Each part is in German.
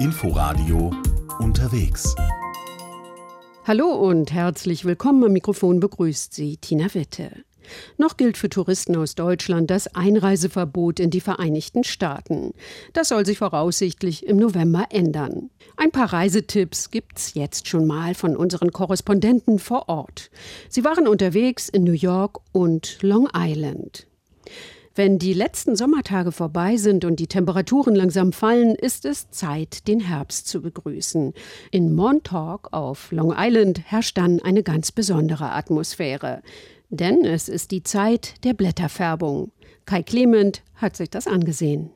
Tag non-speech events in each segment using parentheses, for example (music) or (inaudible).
Inforadio unterwegs. Hallo und herzlich willkommen am Mikrofon begrüßt Sie Tina Witte. Noch gilt für Touristen aus Deutschland das Einreiseverbot in die Vereinigten Staaten. Das soll sich voraussichtlich im November ändern. Ein paar Reisetipps gibt's jetzt schon mal von unseren Korrespondenten vor Ort. Sie waren unterwegs in New York und Long Island. Wenn die letzten Sommertage vorbei sind und die Temperaturen langsam fallen, ist es Zeit, den Herbst zu begrüßen. In Montauk auf Long Island herrscht dann eine ganz besondere Atmosphäre. Denn es ist die Zeit der Blätterfärbung. Kai Clement hat sich das angesehen.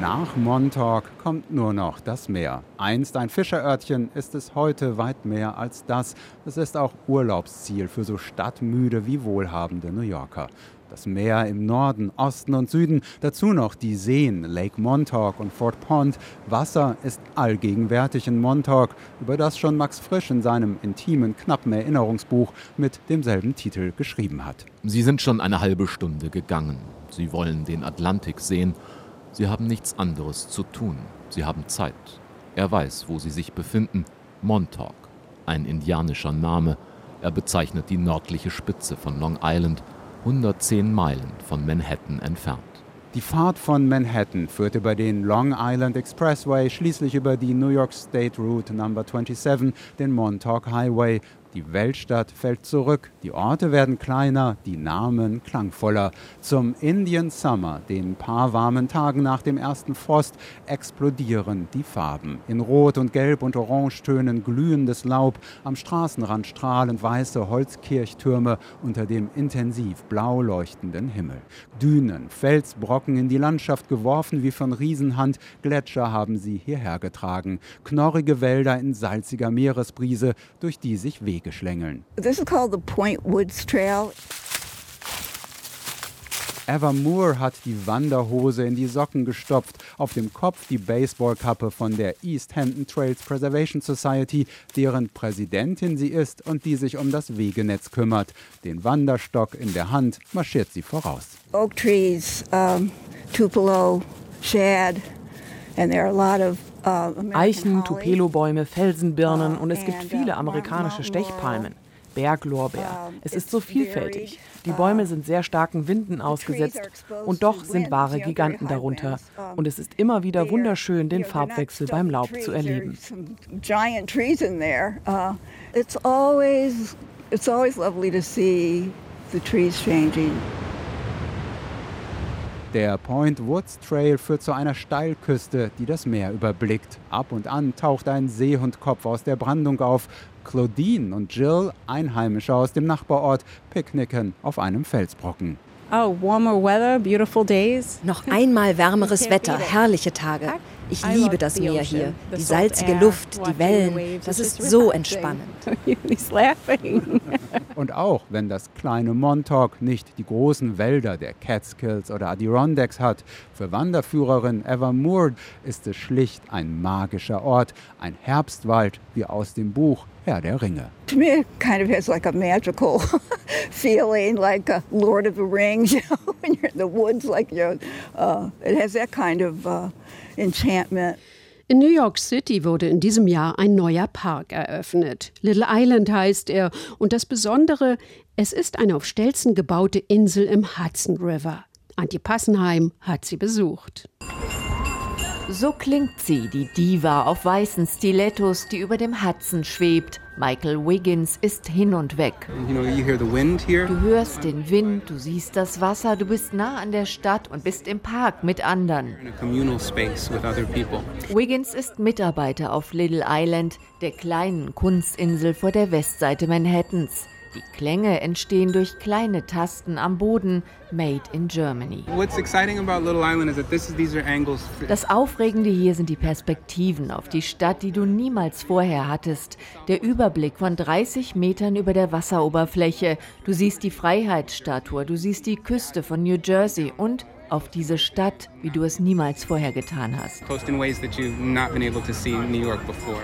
Nach Montauk kommt nur noch das Meer. Einst ein Fischerörtchen ist es heute weit mehr als das. Es ist auch Urlaubsziel für so stadtmüde wie wohlhabende New Yorker. Das Meer im Norden, Osten und Süden, dazu noch die Seen Lake Montauk und Fort Pond. Wasser ist allgegenwärtig in Montauk, über das schon Max Frisch in seinem intimen, knappen Erinnerungsbuch mit demselben Titel geschrieben hat. Sie sind schon eine halbe Stunde gegangen. Sie wollen den Atlantik sehen. Sie haben nichts anderes zu tun. Sie haben Zeit. Er weiß, wo sie sich befinden. Montauk, ein indianischer Name. Er bezeichnet die nördliche Spitze von Long Island 110 Meilen von Manhattan entfernt. Die Fahrt von Manhattan führt über den Long Island Expressway, schließlich über die New York State Route Number 27, den Montauk Highway die Weltstadt fällt zurück, die Orte werden kleiner, die Namen klangvoller. Zum Indian Summer, den paar warmen Tagen nach dem ersten Frost, explodieren die Farben. In Rot und Gelb und Orangetönen glühendes Laub, am Straßenrand strahlend weiße Holzkirchtürme unter dem intensiv blau leuchtenden Himmel. Dünen, Felsbrocken in die Landschaft geworfen wie von Riesenhand, Gletscher haben sie hierher getragen. Knorrige Wälder in salziger Meeresbrise, durch die sich Wege Wege schlängeln. This is called the Point Woods Trail. Eva Moore hat die Wanderhose in die Socken gestopft, auf dem Kopf die Baseballkappe von der East Hampton Trails Preservation Society, deren Präsidentin sie ist und die sich um das Wegenetz kümmert. Den Wanderstock in der Hand marschiert sie voraus. Oak trees, um, Tupelo, shad, and there are a lot of Eichen, Tupelo-Bäume, Felsenbirnen und es gibt viele amerikanische Stechpalmen. Berglorbeer. Es ist so vielfältig. Die Bäume sind sehr starken Winden ausgesetzt und doch sind wahre Giganten darunter. Und es ist immer wieder wunderschön, den Farbwechsel beim Laub zu erleben. It's always, it's always lovely to see the trees changing. Der Point Woods Trail führt zu einer Steilküste, die das Meer überblickt. Ab und an taucht ein Seehundkopf aus der Brandung auf. Claudine und Jill, Einheimische aus dem Nachbarort, picknicken auf einem Felsbrocken. Oh, warmer weather, beautiful days. Noch einmal wärmeres Wetter, herrliche Tage. Ich liebe das Meer hier. Die salzige Luft, die Wellen. Das ist so entspannend. (laughs) (laughs) Und auch wenn das kleine Montauk nicht die großen Wälder der Catskills oder Adirondacks hat, für Wanderführerin Eva Moore ist es schlicht ein magischer Ort, ein Herbstwald wie aus dem Buch Herr der Ringe. To me, it kind of has like a magical (laughs) feeling, like a Lord of the Rings, you know, when you're in the woods, like, you know, uh, it has that kind of uh, enchantment. In New York City wurde in diesem Jahr ein neuer Park eröffnet. Little Island heißt er. Und das Besondere, es ist eine auf Stelzen gebaute Insel im Hudson River. Antje Passenheim hat sie besucht. So klingt sie, die Diva auf weißen Stilettos, die über dem Hudson schwebt. Michael Wiggins ist hin und weg. Du hörst den Wind, du siehst das Wasser, du bist nah an der Stadt und bist im Park mit anderen. Wiggins ist Mitarbeiter auf Little Island, der kleinen Kunstinsel vor der Westseite Manhattans. Die Klänge entstehen durch kleine Tasten am Boden, made in Germany. Das Aufregende hier sind die Perspektiven auf die Stadt, die du niemals vorher hattest. Der Überblick von 30 Metern über der Wasseroberfläche. Du siehst die Freiheitsstatue, du siehst die Küste von New Jersey und auf diese Stadt, wie du es niemals vorher getan hast.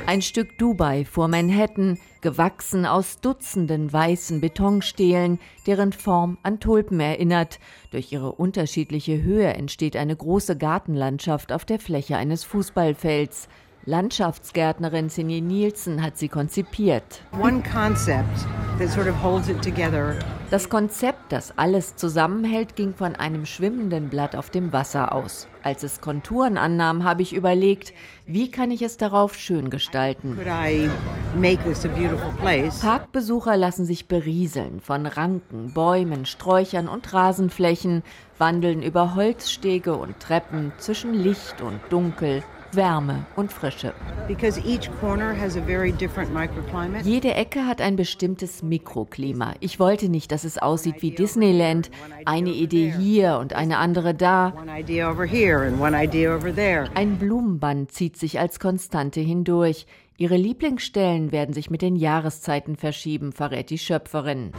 Ein Stück Dubai vor Manhattan, gewachsen aus Dutzenden weißen Betonstelen, deren Form an Tulpen erinnert. Durch ihre unterschiedliche Höhe entsteht eine große Gartenlandschaft auf der Fläche eines Fußballfelds. Landschaftsgärtnerin Sinje Nielsen hat sie konzipiert. Das Konzept, das alles zusammenhält, ging von einem schwimmenden Blatt auf dem Wasser aus. Als es Konturen annahm, habe ich überlegt, wie kann ich es darauf schön gestalten. Parkbesucher lassen sich berieseln von Ranken, Bäumen, Sträuchern und Rasenflächen, wandeln über Holzstege und Treppen zwischen Licht und Dunkel, Wärme und Frische. Jede Ecke hat ein bestimmtes Mikroklima. Ich wollte nicht, dass es aussieht wie Disneyland. Eine Idee hier und eine andere da. Ein Blumenband zieht sich als Konstante hindurch. Ihre Lieblingsstellen werden sich mit den Jahreszeiten verschieben, verrät die Schöpferin.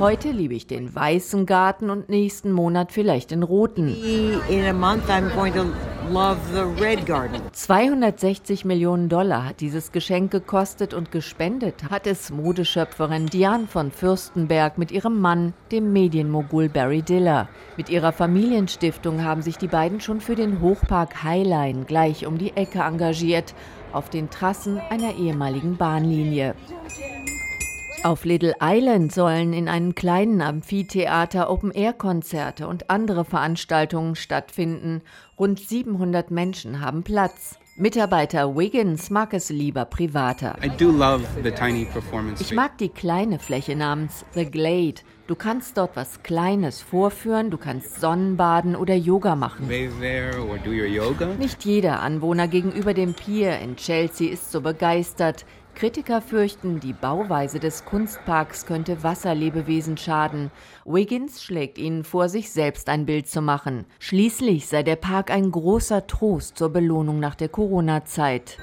Heute liebe ich den weißen Garten und nächsten Monat vielleicht den roten. 260 Millionen Dollar hat dieses Geschenk gekostet und gespendet hat es Modeschöpferin Diane von Fürstenberg mit ihrem Mann, dem Medienmogul Barry Diller. Mit ihrer Familienstiftung haben sich die beiden schon für den Hochpark Highline gleich um die Ecke engagiert, auf den Trassen einer ehemaligen Bahnlinie. Auf Little Island sollen in einem kleinen Amphitheater Open-Air-Konzerte und andere Veranstaltungen stattfinden. Rund 700 Menschen haben Platz. Mitarbeiter Wiggins mag es lieber privater. Ich mag die kleine Fläche namens The Glade. Du kannst dort was Kleines vorführen, du kannst Sonnenbaden oder Yoga machen. Nicht jeder Anwohner gegenüber dem Pier in Chelsea ist so begeistert. Kritiker fürchten, die Bauweise des Kunstparks könnte Wasserlebewesen schaden. Wiggins schlägt ihnen vor, sich selbst ein Bild zu machen. Schließlich sei der Park ein großer Trost zur Belohnung nach der Corona-Zeit.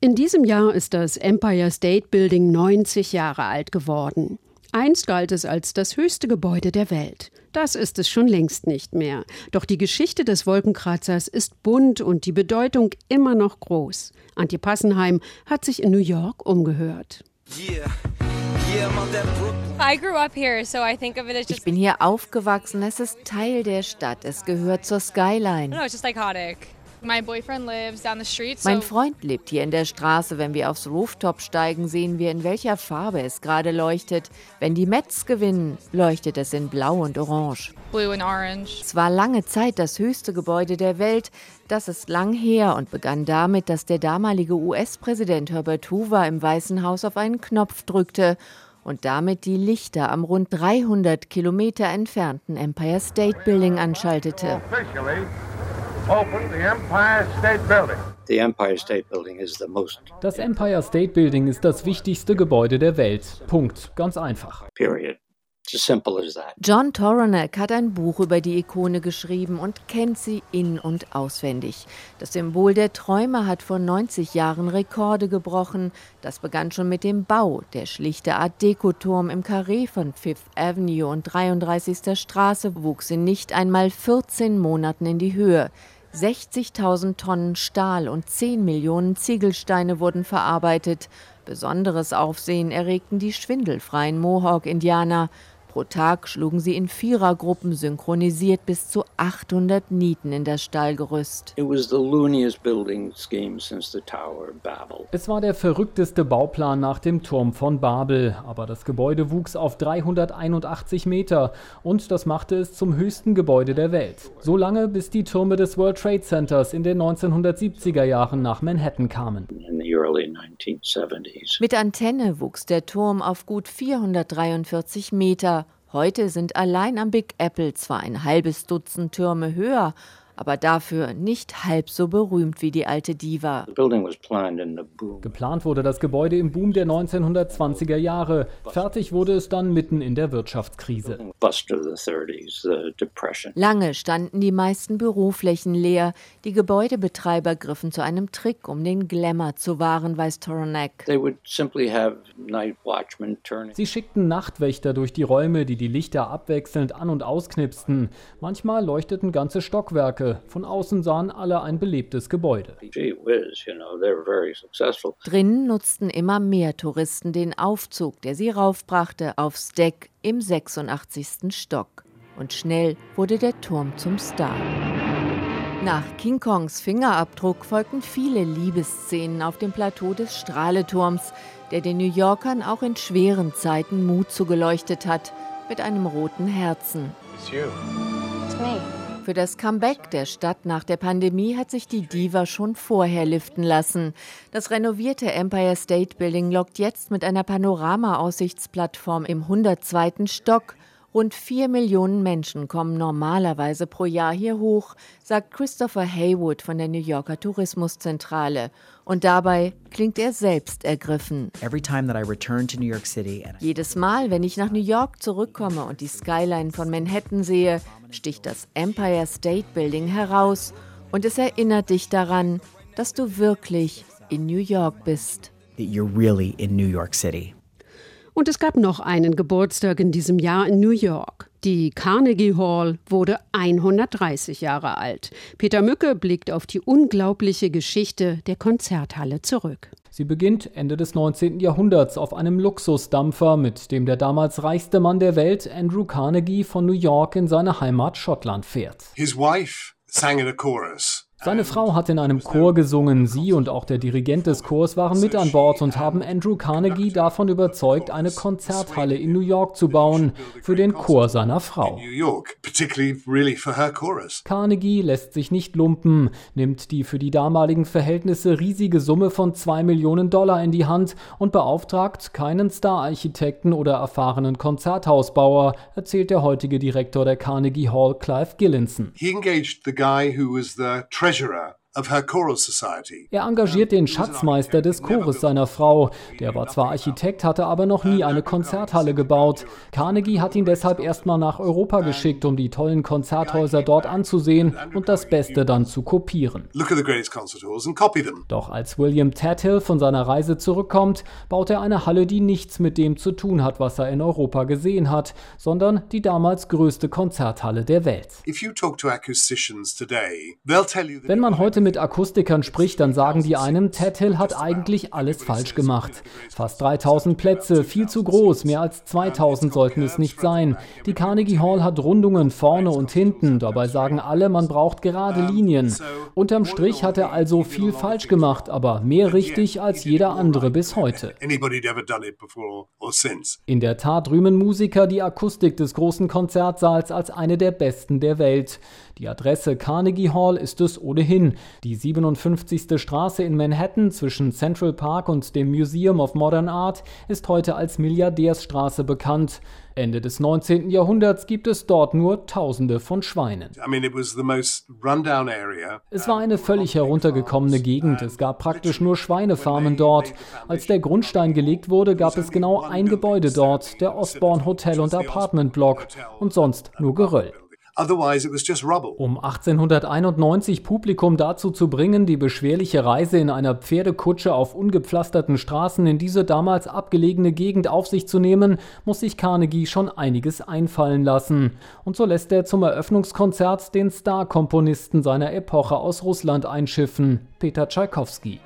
In diesem Jahr ist das Empire State Building 90 Jahre alt geworden. Einst galt es als das höchste Gebäude der Welt. Das ist es schon längst nicht mehr. Doch die Geschichte des Wolkenkratzers ist bunt und die Bedeutung immer noch groß. Antje Passenheim hat sich in New York umgehört. Ich bin hier aufgewachsen. Es ist Teil der Stadt. Es gehört zur Skyline. Mein Freund lebt hier in der Straße. Wenn wir aufs Rooftop steigen, sehen wir, in welcher Farbe es gerade leuchtet. Wenn die Mets gewinnen, leuchtet es in Blau und Orange. Es war lange Zeit das höchste Gebäude der Welt. Das ist lang her und begann damit, dass der damalige US-Präsident Herbert Hoover im Weißen Haus auf einen Knopf drückte und damit die Lichter am rund 300 Kilometer entfernten Empire State Building anschaltete. Das Empire State Building ist das wichtigste Gebäude der Welt. Punkt. Ganz einfach. John Toronek hat ein Buch über die Ikone geschrieben und kennt sie in- und auswendig. Das Symbol der Träume hat vor 90 Jahren Rekorde gebrochen. Das begann schon mit dem Bau. Der schlichte Art Deco-Turm im Karree von Fifth Avenue und 33. Straße wuchs in nicht einmal 14 Monaten in die Höhe. 60.000 Tonnen Stahl und 10 Millionen Ziegelsteine wurden verarbeitet. Besonderes Aufsehen erregten die schwindelfreien Mohawk-Indianer. Pro Tag schlugen sie in Vierergruppen synchronisiert bis zu 800 Nieten in das Stahlgerüst. Es war der verrückteste Bauplan nach dem Turm von Babel, aber das Gebäude wuchs auf 381 Meter und das machte es zum höchsten Gebäude der Welt. So lange, bis die Türme des World Trade Centers in den 1970er Jahren nach Manhattan kamen. Mit Antenne wuchs der Turm auf gut 443 Meter. Heute sind allein am Big Apple zwar ein halbes Dutzend Türme höher, aber dafür nicht halb so berühmt wie die alte Diva. Geplant wurde das Gebäude im Boom der 1920er Jahre. Fertig wurde es dann mitten in der Wirtschaftskrise. Lange standen die meisten Büroflächen leer. Die Gebäudebetreiber griffen zu einem Trick, um den Glamour zu wahren, weiß Toronek. Sie schickten Nachtwächter durch die Räume, die die Lichter abwechselnd an- und ausknipsten. Manchmal leuchteten ganze Stockwerke. Von außen sahen alle ein belebtes Gebäude. Drinnen nutzten immer mehr Touristen den Aufzug, der sie raufbrachte aufs Deck im 86. Stock. Und schnell wurde der Turm zum Star. Nach King Kongs Fingerabdruck folgten viele Liebesszenen auf dem Plateau des Strahleturms, der den New Yorkern auch in schweren Zeiten Mut zugeleuchtet hat, mit einem roten Herzen. It's you. It's me. Für das Comeback der Stadt nach der Pandemie hat sich die Diva schon vorher liften lassen. Das renovierte Empire State Building lockt jetzt mit einer Panorama-Aussichtsplattform im 102. Stock Rund vier Millionen Menschen kommen normalerweise pro Jahr hier hoch, sagt Christopher Haywood von der New Yorker Tourismuszentrale. Und dabei klingt er selbst ergriffen. Jedes Mal, wenn ich nach New York zurückkomme und die Skyline von Manhattan sehe, sticht das Empire State Building heraus und es erinnert dich daran, dass du wirklich in New York bist. That you're really in New York City. Und es gab noch einen Geburtstag in diesem Jahr in New York. Die Carnegie Hall wurde 130 Jahre alt. Peter Mücke blickt auf die unglaubliche Geschichte der Konzerthalle zurück. Sie beginnt Ende des 19. Jahrhunderts auf einem Luxusdampfer, mit dem der damals reichste Mann der Welt, Andrew Carnegie, von New York in seine Heimat Schottland fährt. His wife sang in a chorus. Seine Frau hat in einem Chor gesungen. Sie und auch der Dirigent des Chors waren mit an Bord und haben Andrew Carnegie davon überzeugt, eine Konzerthalle in New York zu bauen für den Chor seiner Frau. Carnegie lässt sich nicht lumpen, nimmt die für die damaligen Verhältnisse riesige Summe von zwei Millionen Dollar in die Hand und beauftragt keinen Star-Architekten oder erfahrenen Konzerthausbauer, erzählt der heutige Direktor der Carnegie Hall, Clive Gillinson. He engaged the guy who was the treasurer Er engagiert den Schatzmeister des Chores seiner Frau. Der war zwar Architekt, hatte aber noch nie eine Konzerthalle gebaut. Carnegie hat ihn deshalb erstmal nach Europa geschickt, um die tollen Konzerthäuser dort anzusehen und das Beste dann zu kopieren. Doch als William Tathill von seiner Reise zurückkommt, baut er eine Halle, die nichts mit dem zu tun hat, was er in Europa gesehen hat, sondern die damals größte Konzerthalle der Welt. Wenn man heute mit Akustikern spricht, dann sagen die einem, Ted Hill hat eigentlich alles falsch gemacht. Fast 3000 Plätze, viel zu groß, mehr als 2000 sollten es nicht sein. Die Carnegie Hall hat Rundungen vorne und hinten, dabei sagen alle, man braucht gerade Linien. Unterm Strich hat er also viel falsch gemacht, aber mehr richtig als jeder andere bis heute. In der Tat rühmen Musiker die Akustik des großen Konzertsaals als eine der besten der Welt. Die Adresse Carnegie Hall ist es ohnehin. Die 57. Straße in Manhattan zwischen Central Park und dem Museum of Modern Art ist heute als Milliardärsstraße bekannt. Ende des 19. Jahrhunderts gibt es dort nur Tausende von Schweinen. Es war eine völlig heruntergekommene Gegend. Es gab praktisch nur Schweinefarmen dort. Als der Grundstein gelegt wurde, gab es genau ein Gebäude dort, der Osborne Hotel und Apartment Block, und sonst nur Geröll. Um 1891 Publikum dazu zu bringen, die beschwerliche Reise in einer Pferdekutsche auf ungepflasterten Straßen in diese damals abgelegene Gegend auf sich zu nehmen, muss sich Carnegie schon einiges einfallen lassen. Und so lässt er zum Eröffnungskonzert den Star-Komponisten seiner Epoche aus Russland einschiffen, Peter Tschaikowski.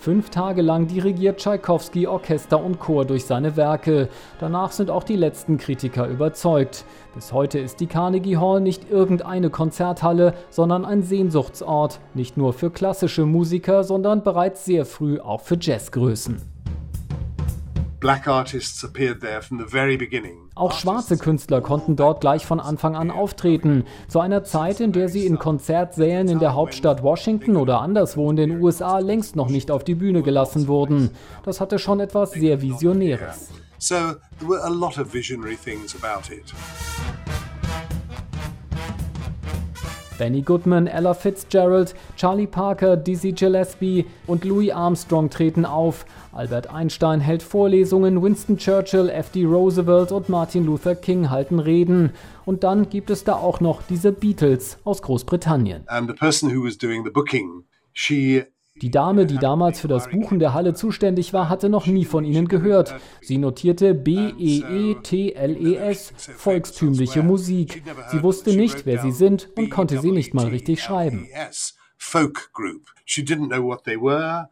Fünf Tage lang dirigiert Tschaikowski Orchester und Chor durch seine Werke. Danach sind auch die letzten Kritiker überzeugt. Bis heute ist die Carnegie Hall nicht irgendeine Konzerthalle, sondern ein Sehnsuchtsort, nicht nur für klassische Musiker, sondern bereits sehr früh auch für Jazzgrößen. Auch schwarze Künstler konnten dort gleich von Anfang an auftreten. Zu einer Zeit, in der sie in Konzertsälen in der Hauptstadt Washington oder anderswo in den USA längst noch nicht auf die Bühne gelassen wurden. Das hatte schon etwas sehr Visionäres. So there were a lot of visionary things about it. Benny Goodman, Ella Fitzgerald, Charlie Parker, Dizzy Gillespie und Louis Armstrong treten auf. Albert Einstein hält Vorlesungen, Winston Churchill, F.D. Roosevelt und Martin Luther King halten Reden. Und dann gibt es da auch noch diese Beatles aus Großbritannien. And the person who was doing the booking, she die Dame, die damals für das Buchen der Halle zuständig war, hatte noch nie von ihnen gehört. Sie notierte B-E-E-T-L-E-S, volkstümliche Musik. Sie wusste nicht, wer sie sind und konnte sie nicht mal richtig schreiben. Folk group. She didn't know what they were.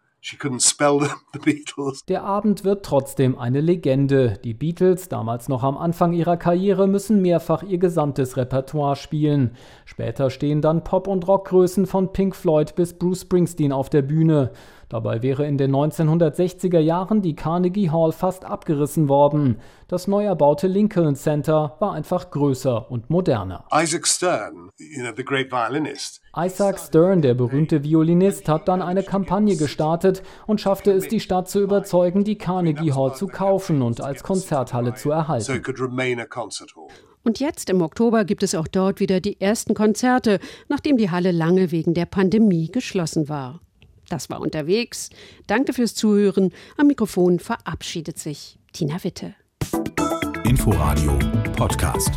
Der Abend wird trotzdem eine Legende. Die Beatles, damals noch am Anfang ihrer Karriere, müssen mehrfach ihr gesamtes Repertoire spielen. Später stehen dann Pop- und Rockgrößen von Pink Floyd bis Bruce Springsteen auf der Bühne. Dabei wäre in den 1960er Jahren die Carnegie Hall fast abgerissen worden. Das neu erbaute Lincoln Center war einfach größer und moderner. Isaac Stern, you know, the great violinist. Isaac Stern, der berühmte Violinist, hat dann eine Kampagne gestartet und schaffte es, die Stadt zu überzeugen, die Carnegie Hall zu kaufen und als Konzerthalle zu erhalten. Und jetzt im Oktober gibt es auch dort wieder die ersten Konzerte, nachdem die Halle lange wegen der Pandemie geschlossen war. Das war unterwegs. Danke fürs Zuhören. Am Mikrofon verabschiedet sich Tina Witte. Inforadio Podcast.